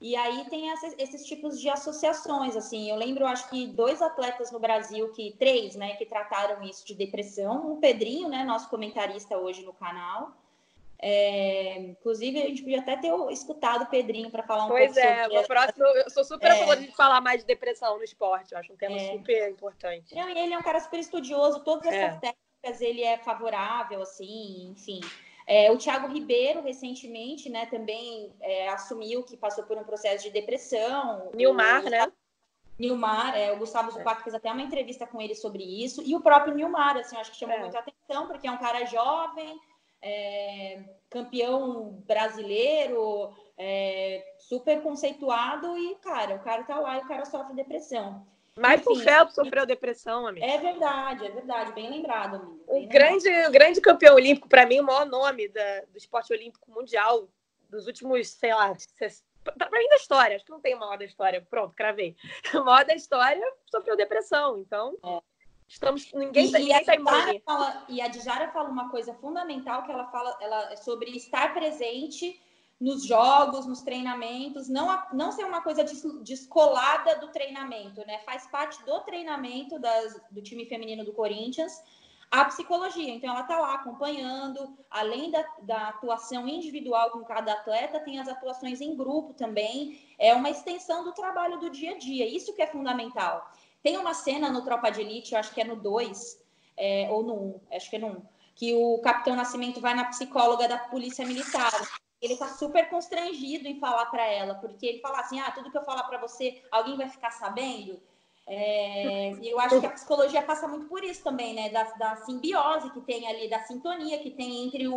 E aí tem esses, esses, tipos de associações, assim, eu lembro, acho que dois atletas no Brasil, que três, né, que trataram isso de depressão, o Pedrinho, né, nosso comentarista hoje no canal, é, inclusive, a gente podia até ter escutado o Pedrinho para falar um pois pouco é, sobre... Pois é, próximo, eu sou super a favor de falar mais de depressão no esporte, eu acho um tema é. super importante. Não, e ele é um cara super estudioso, todas é. essas técnicas ele é favorável, assim, enfim. É, o Thiago Ribeiro, recentemente, né, também é, assumiu que passou por um processo de depressão. Nilmar, o, né? Nilmar, é, o Gustavo Zupac é. fez até uma entrevista com ele sobre isso. E o próprio Nilmar, assim, acho que chamou é. muita atenção, porque é um cara jovem, é, campeão brasileiro, é, super conceituado e, cara, o cara tá lá e o cara sofre depressão. Michael Phelps sofreu depressão, amigo. É verdade, é verdade, bem lembrado, amigo. o grande, o grande campeão olímpico, para mim, o maior nome da, do esporte olímpico mundial dos últimos, sei lá, para mim da história, acho que não tem o maior da história. Pronto, cravei. O maior da história sofreu depressão, então. É. Estamos, ninguém, e, ninguém tá imune. Fala, e a Djara fala uma coisa fundamental que ela fala ela, é sobre estar presente nos jogos, nos treinamentos, não, não ser uma coisa descolada do treinamento, né? Faz parte do treinamento das, do time feminino do Corinthians a psicologia. Então, ela está lá acompanhando, além da, da, atuação individual com cada atleta, tem as atuações em grupo também. É uma extensão do trabalho do dia a dia. Isso que é fundamental. Tem uma cena no Tropa de Elite, eu acho que é no 2, é, ou no 1, um, acho que é no 1, um, que o Capitão Nascimento vai na psicóloga da Polícia Militar. Ele tá super constrangido em falar para ela, porque ele fala assim: ah, tudo que eu falar para você, alguém vai ficar sabendo. É, eu acho que a psicologia passa muito por isso também, né? Da, da simbiose que tem ali, da sintonia que tem entre o,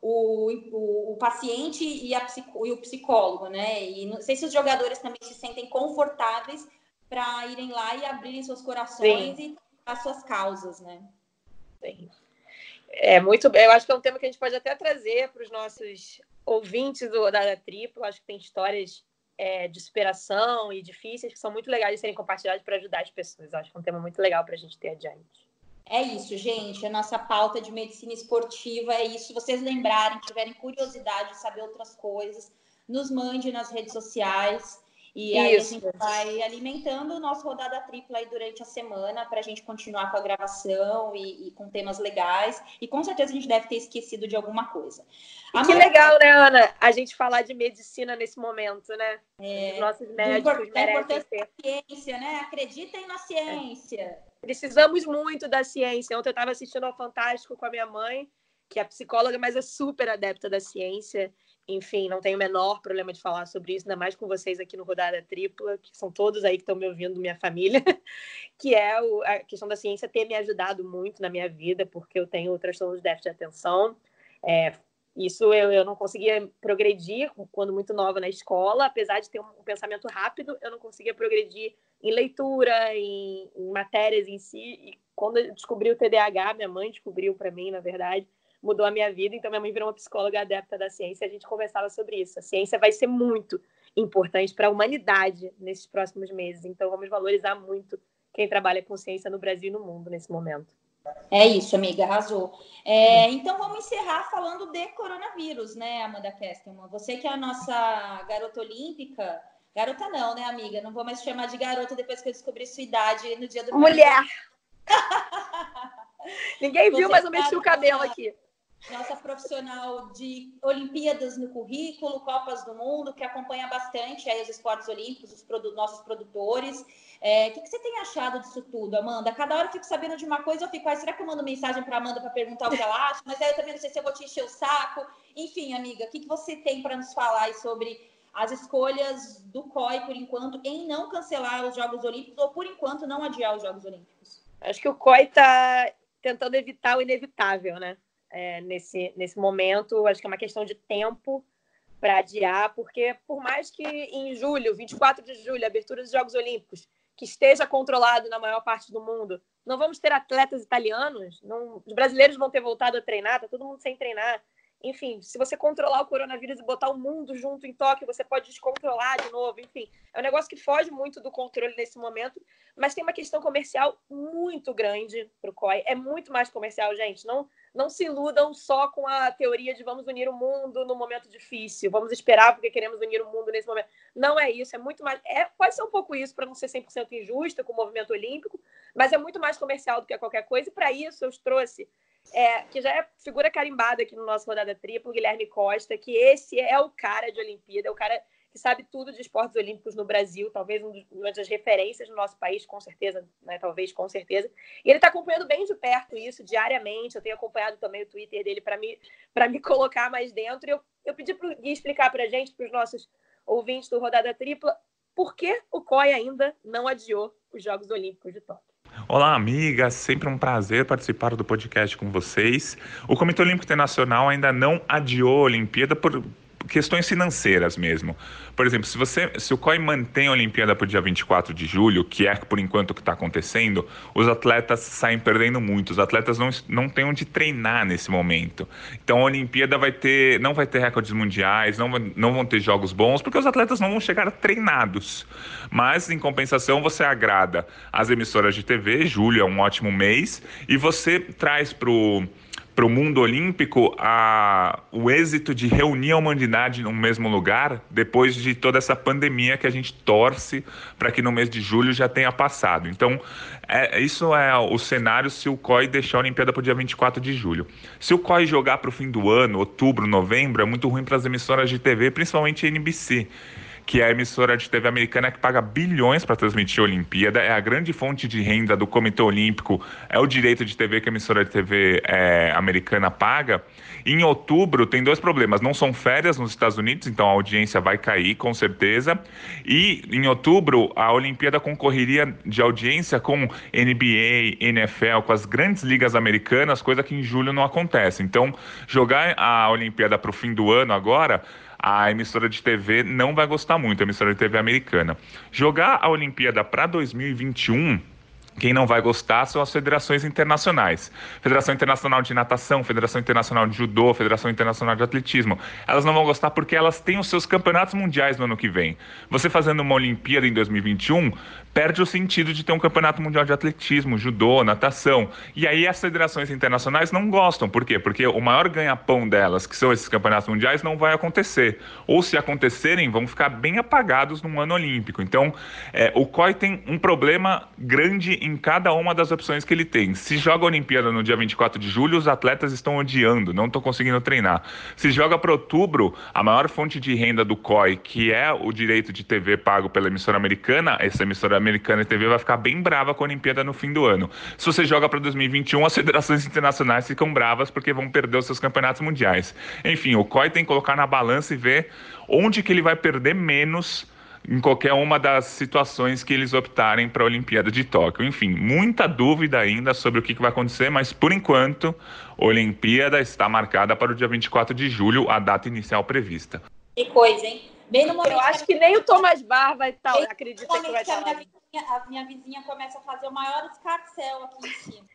o, o, o paciente e, a e o psicólogo, né? E não sei se os jogadores também se sentem confortáveis para irem lá e abrirem seus corações Sim. e as suas causas, né? Sim. É muito. Eu acho que é um tema que a gente pode até trazer para os nossos ouvintes do, da Tripla. Acho que tem histórias é, de superação e difíceis que são muito legais de serem compartilhadas para ajudar as pessoas. Acho que é um tema muito legal para a gente ter adiante. É isso, gente. A nossa pauta de medicina esportiva é isso. Vocês lembrarem, tiverem curiosidade de saber outras coisas, nos mande nas redes sociais. E aí Isso. a gente vai alimentando o nosso rodada tripla aí durante a semana para a gente continuar com a gravação e, e, com temas legais. E com certeza a gente deve ter esquecido de alguma coisa. que legal, né, Ana? A gente falar de medicina nesse momento, né? É, Os nossos médicos merecem ter. ciência, né? Acreditem na ciência. É. Precisamos muito da ciência. Ontem eu estava assistindo ao Fantástico com a minha mãe, que é psicóloga, mas é super adepta da ciência enfim, não tenho o menor problema de falar sobre isso, ainda mais com vocês aqui no Rodada Tripla, que são todos aí que estão me ouvindo, minha família, que é o, a questão da ciência ter me ajudado muito na minha vida, porque eu tenho transtorno de déficit de atenção. É, isso eu, eu não conseguia progredir quando muito nova na escola, apesar de ter um pensamento rápido, eu não conseguia progredir em leitura, em, em matérias em si. E quando eu descobri o TDAH, minha mãe descobriu para mim, na verdade, mudou a minha vida. Então, minha mãe virou uma psicóloga adepta da ciência e a gente conversava sobre isso. A ciência vai ser muito importante para a humanidade nesses próximos meses. Então, vamos valorizar muito quem trabalha com ciência no Brasil e no mundo nesse momento. É isso, amiga, arrasou. É, então vamos encerrar falando de coronavírus, né, Amanda Kestelman? Você que é a nossa garota olímpica. Garota não, né, amiga? Não vou mais chamar de garota depois que eu descobri sua idade no dia do Mulher! Ninguém viu, mas eu mexi o cabelo aqui nossa profissional de Olimpíadas no currículo, Copas do Mundo, que acompanha bastante aí os esportes olímpicos, os produ nossos produtores. É, o que, que, você tem achado disso tudo, Amanda? Cada hora eu fico sabendo de uma coisa, eu fico, ah, será que eu mando mensagem para Amanda para perguntar o que ela acha? Mas aí eu também não sei se eu vou te encher o saco. Enfim, amiga, o que, que você tem para nos falar sobre as escolhas do COI, por enquanto, em não cancelar os Jogos Olímpicos ou, por enquanto, não adiar os Jogos Olímpicos? Acho que o COI está tentando evitar o inevitável, né? É, nesse, nesse momento. Acho que é uma questão de tempo para adiar, porque por mais que em julho, 24 de julho, abertura dos Jogos Olímpicos, que esteja controlado na maior parte do mundo, não vamos ter atletas italianos, não, os brasileiros vão ter voltado a treinar, tá todo mundo sem treinar. Enfim, se você controlar o coronavírus e botar o mundo junto em Tóquio, você pode descontrolar de novo. Enfim, é um negócio que foge muito do controle nesse momento, mas tem uma questão comercial muito grande para o COI. É muito mais comercial, gente. Não, não se iludam só com a teoria de vamos unir o mundo no momento difícil, vamos esperar porque queremos unir o mundo nesse momento. Não é isso, é muito mais. É, pode ser um pouco isso para não ser 100% injusta com o movimento olímpico, mas é muito mais comercial do que qualquer coisa. E para isso eu trouxe, é, que já é figura carimbada aqui no nosso Rodada Triplo, Guilherme Costa, que esse é o cara de Olimpíada, é o cara que sabe tudo de esportes olímpicos no Brasil, talvez uma das referências no nosso país, com certeza, né? Talvez, com certeza. E ele está acompanhando bem de perto isso, diariamente. Eu tenho acompanhado também o Twitter dele para me, me colocar mais dentro. E eu, eu pedi para Gui explicar para a gente, para os nossos ouvintes do Rodada Tripla, por que o COI ainda não adiou os Jogos Olímpicos de Tóquio. Olá, amigas. Sempre um prazer participar do podcast com vocês. O Comitê Olímpico Internacional ainda não adiou a Olimpíada por questões financeiras mesmo. Por exemplo, se você se o COI mantém a Olimpíada para o dia 24 de julho, que é por enquanto o que está acontecendo, os atletas saem perdendo muito. Os atletas não, não têm onde treinar nesse momento. Então a Olimpíada vai ter, não vai ter recordes mundiais, não, não vão ter jogos bons, porque os atletas não vão chegar treinados. Mas, em compensação, você agrada as emissoras de TV, julho é um ótimo mês, e você traz para o para o mundo olímpico a, o êxito de reunir a humanidade no mesmo lugar depois de toda essa pandemia que a gente torce para que no mês de julho já tenha passado. Então, é, isso é o cenário se o COI deixar a Olimpíada para o dia 24 de julho. Se o COI jogar para o fim do ano, outubro, novembro, é muito ruim para as emissoras de TV, principalmente NBC que é a emissora de TV americana que paga bilhões para transmitir a Olimpíada, é a grande fonte de renda do Comitê Olímpico, é o direito de TV que a emissora de TV é, americana paga. Em outubro tem dois problemas, não são férias nos Estados Unidos, então a audiência vai cair com certeza. E em outubro a Olimpíada concorreria de audiência com NBA, NFL, com as grandes ligas americanas, coisa que em julho não acontece. Então jogar a Olimpíada para o fim do ano agora a emissora de TV não vai gostar muito, a emissora de TV americana. Jogar a Olimpíada para 2021 quem não vai gostar são as federações internacionais. Federação Internacional de Natação, Federação Internacional de Judô, Federação Internacional de Atletismo. Elas não vão gostar porque elas têm os seus campeonatos mundiais no ano que vem. Você fazendo uma Olimpíada em 2021, perde o sentido de ter um campeonato mundial de atletismo, judô, natação. E aí as federações internacionais não gostam. Por quê? Porque o maior ganha-pão delas, que são esses campeonatos mundiais, não vai acontecer. Ou se acontecerem, vão ficar bem apagados num ano olímpico. Então, é, o COI tem um problema grande em cada uma das opções que ele tem. Se joga a Olimpíada no dia 24 de julho, os atletas estão odiando, não estão conseguindo treinar. Se joga para outubro, a maior fonte de renda do COI, que é o direito de TV pago pela emissora americana, essa emissora americana de TV vai ficar bem brava com a Olimpíada no fim do ano. Se você joga para 2021, as federações internacionais ficam bravas porque vão perder os seus campeonatos mundiais. Enfim, o COI tem que colocar na balança e ver onde que ele vai perder menos em qualquer uma das situações que eles optarem para a Olimpíada de Tóquio. Enfim, muita dúvida ainda sobre o que vai acontecer, mas por enquanto, a Olimpíada está marcada para o dia 24 de julho, a data inicial prevista. Que coisa, hein? Bem no momento Eu acho que nem o Thomas Bar vai estar, acredita que vai estar. A minha, vizinha, a minha vizinha começa a fazer o maior escarcel aqui em cima.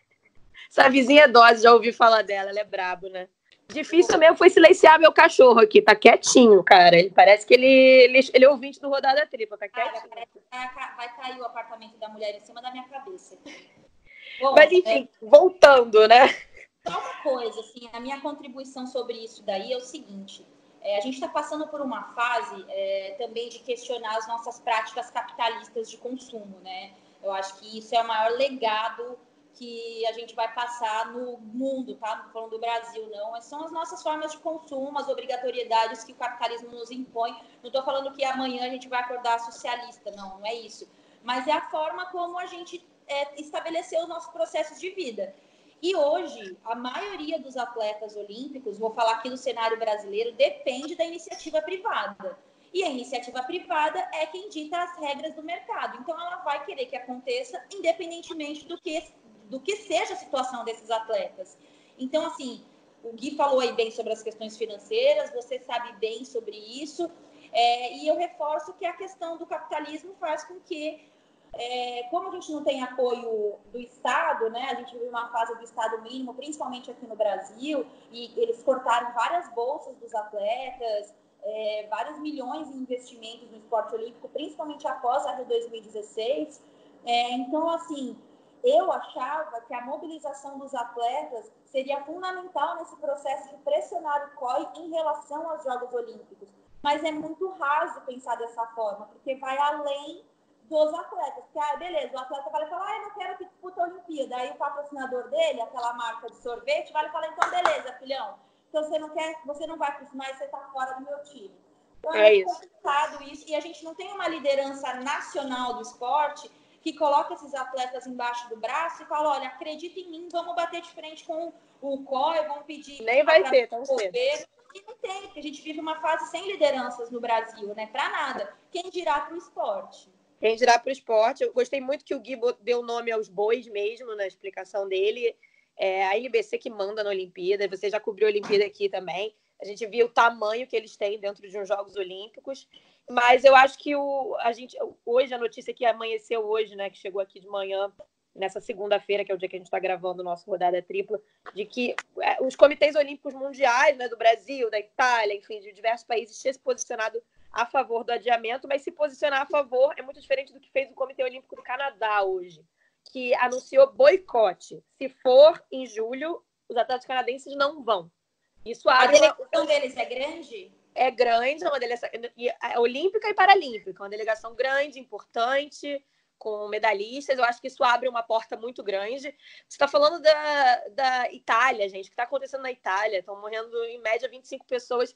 Essa vizinha é dose, já ouvi falar dela, ela é brabo, né? Difícil mesmo foi silenciar meu cachorro aqui, tá quietinho, cara. Ele parece que ele, ele, ele é ouvinte do Rodada Tripla, tá quietinho. Cara, vai cair o apartamento da mulher em cima da minha cabeça. Bom, Mas enfim, é... voltando, né? Só uma coisa, assim, a minha contribuição sobre isso daí é o seguinte. É, a gente está passando por uma fase é, também de questionar as nossas práticas capitalistas de consumo, né? Eu acho que isso é o maior legado que a gente vai passar no mundo, tá? Não falando do Brasil, não. São as nossas formas de consumo, as obrigatoriedades que o capitalismo nos impõe. Não estou falando que amanhã a gente vai acordar socialista, não, não é isso. Mas é a forma como a gente é, estabeleceu os nossos processos de vida. E hoje, a maioria dos atletas olímpicos, vou falar aqui do cenário brasileiro, depende da iniciativa privada. E a iniciativa privada é quem dita as regras do mercado. Então, ela vai querer que aconteça, independentemente do que do que seja a situação desses atletas. Então, assim, o Gui falou aí bem sobre as questões financeiras, você sabe bem sobre isso, é, e eu reforço que a questão do capitalismo faz com que, é, como a gente não tem apoio do Estado, né, a gente vive uma fase do Estado mínimo, principalmente aqui no Brasil, e eles cortaram várias bolsas dos atletas, é, vários milhões em investimentos no esporte olímpico, principalmente após a Rio 2016. É, então, assim, eu achava que a mobilização dos atletas seria fundamental nesse processo de pressionar o COI em relação aos Jogos Olímpicos. Mas é muito raso pensar dessa forma, porque vai além dos atletas. Porque, ah, beleza, o atleta vai falar, ah, eu não quero que disputa a Olimpíada. Aí o patrocinador dele, aquela marca de sorvete, vai falar, então beleza, filhão. Então você não quer, você não vai mais, você está fora do meu time. Então é, é isso. complicado isso. E a gente não tem uma liderança nacional do esporte que coloca esses atletas embaixo do braço e fala: olha, acredita em mim, vamos bater de frente com o COI, vamos pedir. Nem vai ter, tão cedo. E não tem, porque a gente vive uma fase sem lideranças no Brasil, né? Para nada. Quem dirá para o esporte? Quem dirá para o esporte? Eu gostei muito que o Gui deu nome aos bois mesmo na explicação dele. É a NBC que manda na Olimpíada, você já cobriu a Olimpíada aqui também. A gente viu o tamanho que eles têm dentro de uns Jogos Olímpicos. Mas eu acho que o, a gente, hoje, a notícia que amanheceu hoje, né, que chegou aqui de manhã, nessa segunda-feira, que é o dia que a gente está gravando o nosso rodada tripla, de que é, os comitês olímpicos mundiais, né, do Brasil, da Itália, enfim, de diversos países, tinham se posicionado a favor do adiamento, mas se posicionar a favor é muito diferente do que fez o Comitê Olímpico do Canadá hoje, que anunciou boicote. Se for em julho, os atletas canadenses não vão. Isso. A delegação deles é grande? É grande, é uma delegação é olímpica e paralímpica, uma delegação grande, importante com medalhistas, eu acho que isso abre uma porta muito grande. Você está falando da, da Itália, gente, o que está acontecendo na Itália? Estão morrendo em média 25 pessoas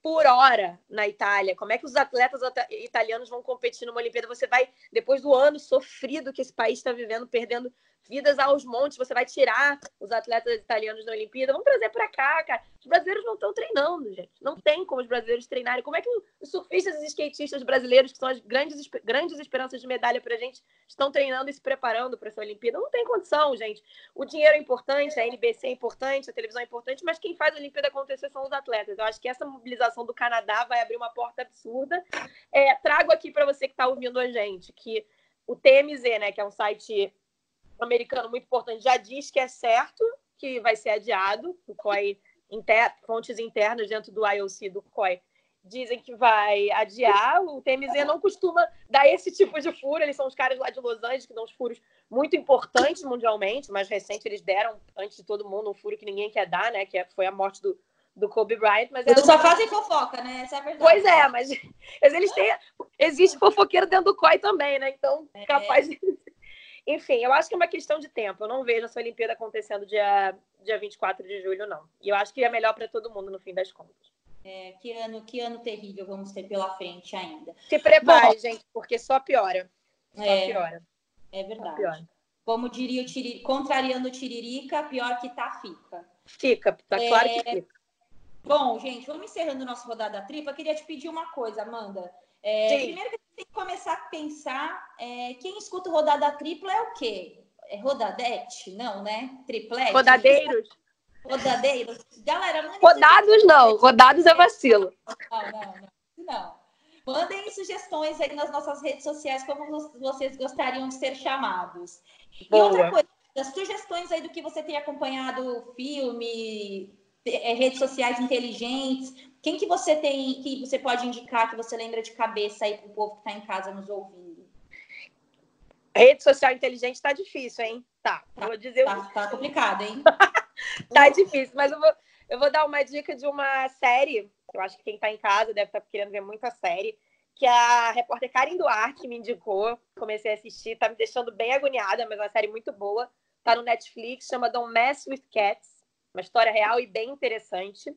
por hora na Itália. Como é que os atletas italianos vão competir numa Olimpíada? Você vai, depois do ano sofrido que esse país está vivendo, perdendo vidas aos montes, você vai tirar os atletas italianos da Olimpíada, vamos trazer para cá, cara. Os brasileiros não estão treinando, gente. Não tem como os brasileiros treinarem. Como é que os surfistas e skatistas brasileiros, que são as grandes, grandes esperanças de medalha para a gente, estão treinando e se preparando para essa Olimpíada? Não tem condição, gente. O dinheiro é importante, a NBC é importante, a televisão é importante, mas quem faz a Olimpíada acontecer são os atletas. Eu acho que essa mobilização do Canadá vai abrir uma porta absurda. É, trago aqui para você que está ouvindo a gente que o TMZ, né, que é um site americano muito importante já diz que é certo que vai ser adiado. O COI, inter, fontes internas dentro do IOC do COI dizem que vai adiar. O TMZ não costuma dar esse tipo de furo. Eles são os caras lá de Los Angeles que dão os furos muito importantes mundialmente. Mais recente, eles deram, antes de todo mundo, um furo que ninguém quer dar, né? Que é, foi a morte do, do Kobe Bryant. Mas eles só fazem fofoca, né? Essa é a verdade. Pois é, mas eles têm. Existe fofoqueiro dentro do COI também, né? Então, é. capaz de enfim, eu acho que é uma questão de tempo. Eu não vejo essa Olimpíada acontecendo dia, dia 24 de julho, não. E eu acho que é melhor para todo mundo, no fim das contas. É, que ano, que ano terrível vamos ter pela frente ainda. Se prepare, Bom, gente, porque só piora. Só é, piora. É verdade. Piora. Como diria o Tiririca, contrariando o Tiririca, pior que tá, fica. Fica, tá é... claro que fica. Bom, gente, vamos encerrando nossa rodada tripla. Queria te pedir uma coisa, Amanda. É, primeiro que tem que começar a pensar é, quem escuta rodada tripla é o quê? É rodadete? Não, né? Triplete? Rodadeiros. Rodadeiros. Galera, Rodados não, rodados é vacilo. Não, não, não. não. Mandem sugestões aí nas nossas redes sociais como vocês gostariam de ser chamados. Boa. E outra coisa, sugestões aí do que você tem acompanhado, filme, redes sociais inteligentes, quem que você tem, que você pode indicar, que você lembra de cabeça aí para o povo que está em casa nos ouvindo? Rede social inteligente está difícil, hein? Tá, tá vou dizer. Tá, tá complicado, hein? tá difícil, mas eu vou, eu vou dar uma dica de uma série. Eu acho que quem está em casa deve estar tá querendo ver muita série. Que a repórter Karen Duarte me indicou. Comecei a assistir, tá me deixando bem agoniada, mas é uma série muito boa. Tá no Netflix, chama Don't Mess with Cats. Uma história real e bem interessante.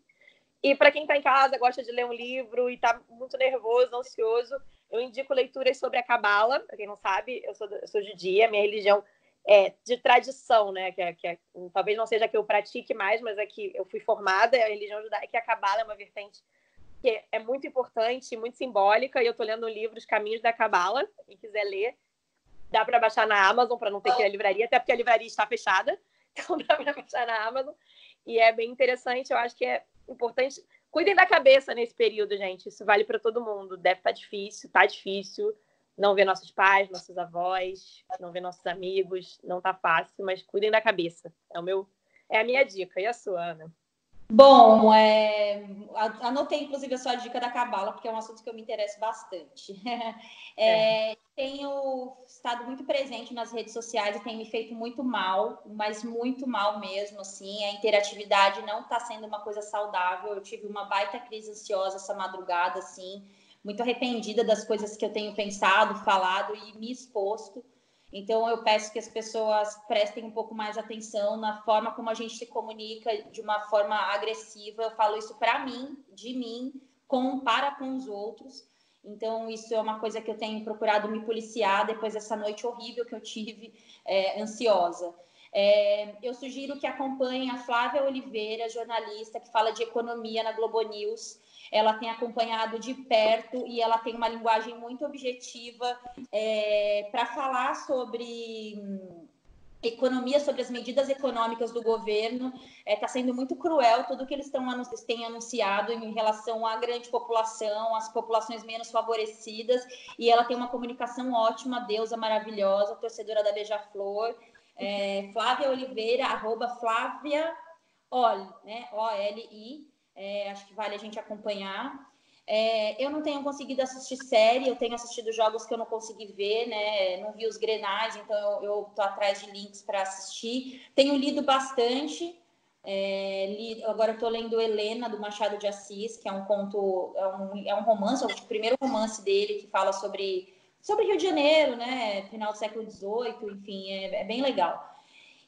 E para quem está em casa, gosta de ler um livro e está muito nervoso, ansioso, eu indico leituras sobre a Cabala. Para quem não sabe, eu sou, eu sou judia, minha religião é de tradição, né? Que, é, que é, talvez não seja que eu pratique mais, mas é que eu fui formada, a religião judaica, a Cabala é uma vertente que é muito importante, muito simbólica, e eu estou lendo o livro Os Caminhos da Cabala, quem quiser ler. Dá para baixar na Amazon, para não ter que ir à livraria, até porque a livraria está fechada, então dá para baixar na Amazon. E é bem interessante, eu acho que é importante. Cuidem da cabeça nesse período, gente. Isso vale para todo mundo. Deve estar tá difícil, tá difícil. Não ver nossos pais, nossos avós, não ver nossos amigos, não tá fácil, mas cuidem da cabeça. É o meu, é a minha dica. E a sua, Ana? Bom, é... anotei inclusive a sua dica da cabala, porque é um assunto que eu me interesso bastante. É, é. Tenho estado muito presente nas redes sociais e tem me feito muito mal, mas muito mal mesmo. Assim, a interatividade não está sendo uma coisa saudável. Eu tive uma baita crise ansiosa essa madrugada, assim, muito arrependida das coisas que eu tenho pensado, falado e me exposto. Então, eu peço que as pessoas prestem um pouco mais atenção na forma como a gente se comunica de uma forma agressiva. Eu falo isso para mim, de mim, com para com os outros. Então, isso é uma coisa que eu tenho procurado me policiar depois dessa noite horrível que eu tive, é, ansiosa. É, eu sugiro que acompanhem a Flávia Oliveira, jornalista que fala de economia na Globo News ela tem acompanhado de perto e ela tem uma linguagem muito objetiva é, para falar sobre hum, economia, sobre as medidas econômicas do governo. Está é, tá sendo muito cruel tudo que eles tão, têm anunciado em relação à grande população, às populações menos favorecidas. E ela tem uma comunicação ótima, deusa maravilhosa, torcedora da Beija-Flor. É, Flávia Oliveira, arroba Flávia Oli, né? O-L-I. É, acho que vale a gente acompanhar. É, eu não tenho conseguido assistir série, eu tenho assistido jogos que eu não consegui ver, né? Não vi os grenais, então eu, estou atrás de links para assistir. Tenho lido bastante. É, li, agora estou lendo Helena, do Machado de Assis, que é um conto, é um, é um romance, é o primeiro romance dele que fala sobre, sobre Rio de Janeiro, né? Final do século XVIII, enfim, é, é bem legal.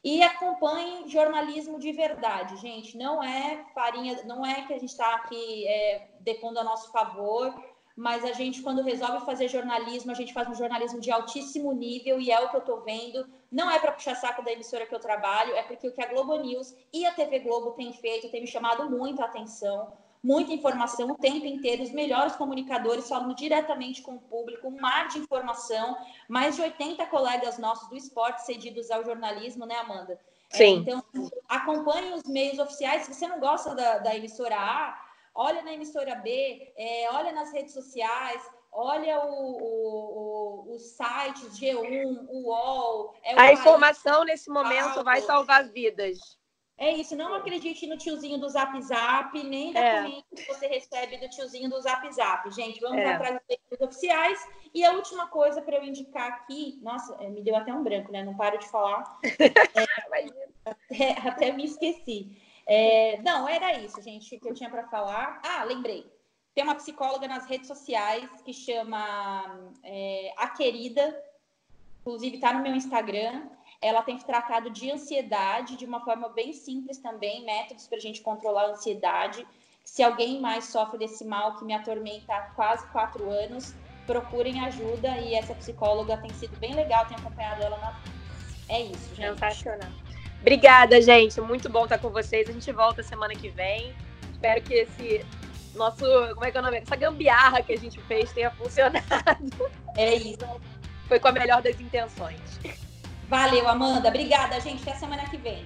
E acompanhe jornalismo de verdade, gente. Não é farinha, não é que a gente está aqui é, depondo a nosso favor, mas a gente, quando resolve fazer jornalismo, a gente faz um jornalismo de altíssimo nível e é o que eu estou vendo. Não é para puxar saco da emissora que eu trabalho, é porque o que a Globo News e a TV Globo têm feito tem me chamado muito a atenção muita informação o tempo inteiro, os melhores comunicadores falando diretamente com o público, um mar de informação, mais de 80 colegas nossos do esporte cedidos ao jornalismo, né, Amanda? É, Sim. É, então, acompanhe os meios oficiais. Se você não gosta da, da emissora A, olha na emissora B, é, olha nas redes sociais, olha o, o, o, os sites G1, o UOL. É a informação nesse momento vai salvar vidas. É isso, não acredite no tiozinho do Zap Zap, nem da é. que você recebe do tiozinho do Zap Zap. Gente, vamos é. atrás dos oficiais. E a última coisa para eu indicar aqui, nossa, é, me deu até um branco, né? Não paro de falar. É, até, até, me esqueci. É, não, era isso, gente, que eu tinha para falar. Ah, lembrei. Tem uma psicóloga nas redes sociais que chama é, A Querida, inclusive está no meu Instagram. Ela tem tratado de ansiedade de uma forma bem simples também, métodos para a gente controlar a ansiedade. Se alguém mais sofre desse mal que me atormenta há quase quatro anos, procurem ajuda e essa psicóloga tem sido bem legal, tenho acompanhado ela na. É isso, gente. Sensacional. Obrigada, gente. Muito bom estar com vocês. A gente volta semana que vem. Espero que esse nosso. Como é que é o nome? Essa gambiarra que a gente fez tenha funcionado. É isso. Foi com a melhor das intenções. Valeu, Amanda. Obrigada, gente. Até semana que vem.